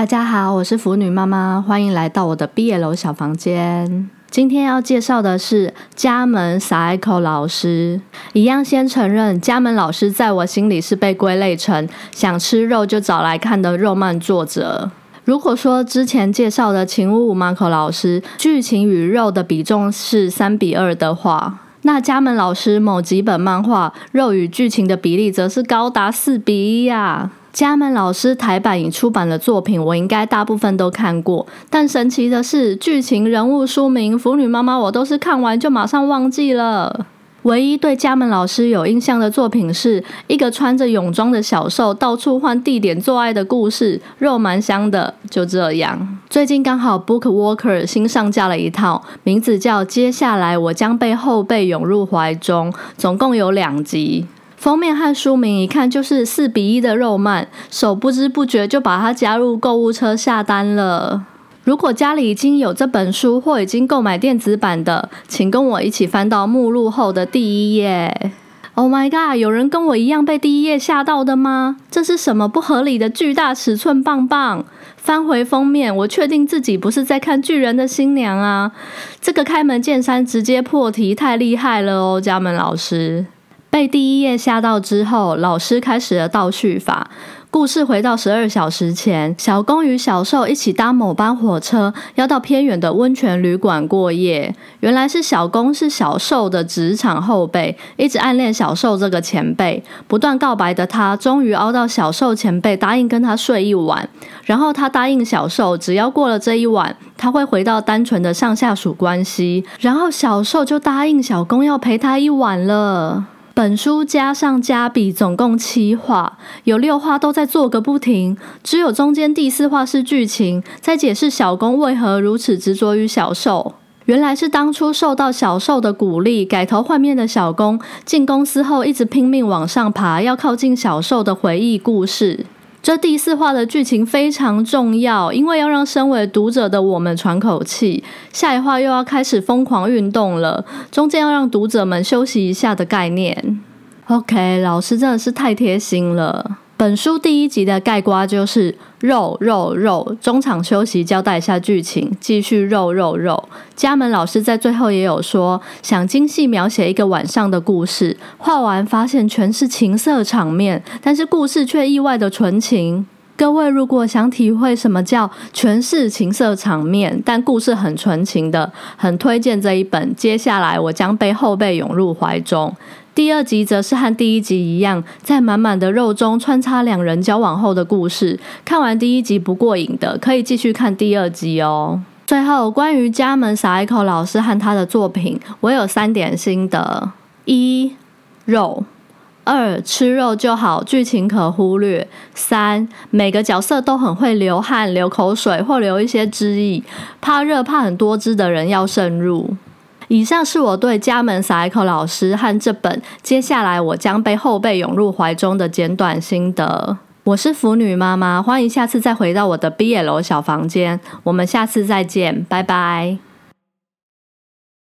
大家好，我是腐女妈妈，欢迎来到我的毕业楼小房间。今天要介绍的是家门 Saiko 老师。一样先承认，家门老师在我心里是被归类成想吃肉就找来看的肉漫作者。如果说之前介绍的晴屋 Marco 老师剧情与肉的比重是三比二的话，那家门老师某几本漫画肉与剧情的比例则是高达四比一呀。家门老师台版已出版的作品，我应该大部分都看过。但神奇的是，剧情、人物、书名、腐女妈妈，我都是看完就马上忘记了。唯一对家门老师有印象的作品，是一个穿着泳装的小兽到处换地点做爱的故事，肉蛮香的。就这样，最近刚好 Book Walker 新上架了一套，名字叫《接下来我将被后背涌入怀中》，总共有两集。封面和书名一看就是四比一的肉漫，手不知不觉就把它加入购物车下单了。如果家里已经有这本书或已经购买电子版的，请跟我一起翻到目录后的第一页。Oh my god！有人跟我一样被第一页吓到的吗？这是什么不合理的巨大尺寸棒棒？翻回封面，我确定自己不是在看巨人的新娘啊！这个开门见山直接破题，太厉害了哦，家门老师。被第一页吓到之后，老师开始了倒叙法。故事回到十二小时前，小公与小受一起搭某班火车，要到偏远的温泉旅馆过夜。原来是小公是小受的职场后辈，一直暗恋小受这个前辈，不断告白的他，终于熬到小受前辈答应跟他睡一晚。然后他答应小受，只要过了这一晚，他会回到单纯的上下属关系。然后小受就答应小公要陪他一晚了。本书加上加笔，总共七话，有六话都在做个不停，只有中间第四话是剧情，在解释小公为何如此执着于小受。原来是当初受到小受的鼓励，改头换面的小公进公司后，一直拼命往上爬，要靠近小受的回忆故事。这第四话的剧情非常重要，因为要让身为读者的我们喘口气。下一话又要开始疯狂运动了，中间要让读者们休息一下的概念。OK，老师真的是太贴心了。本书第一集的盖瓜就是肉肉肉，中场休息交代一下剧情，继续肉肉肉。家门老师在最后也有说，想精细描写一个晚上的故事，画完发现全是情色场面，但是故事却意外的纯情。各位如果想体会什么叫全是情色场面，但故事很纯情的，很推荐这一本。接下来我将被后背涌入怀中。第二集则是和第一集一样，在满满的肉中穿插两人交往后的故事。看完第一集不过瘾的，可以继续看第二集哦。最后，关于家门 Saiko 老师和他的作品，我有三点心得：一、肉；二、吃肉就好，剧情可忽略；三、每个角色都很会流汗、流口水或流一些汁液，怕热、怕很多汁的人要慎入。以上是我对家门萨埃克老师和这本接下来我将被后辈涌入怀中的简短心得。我是腐女妈妈，欢迎下次再回到我的 BL 小房间。我们下次再见，拜拜。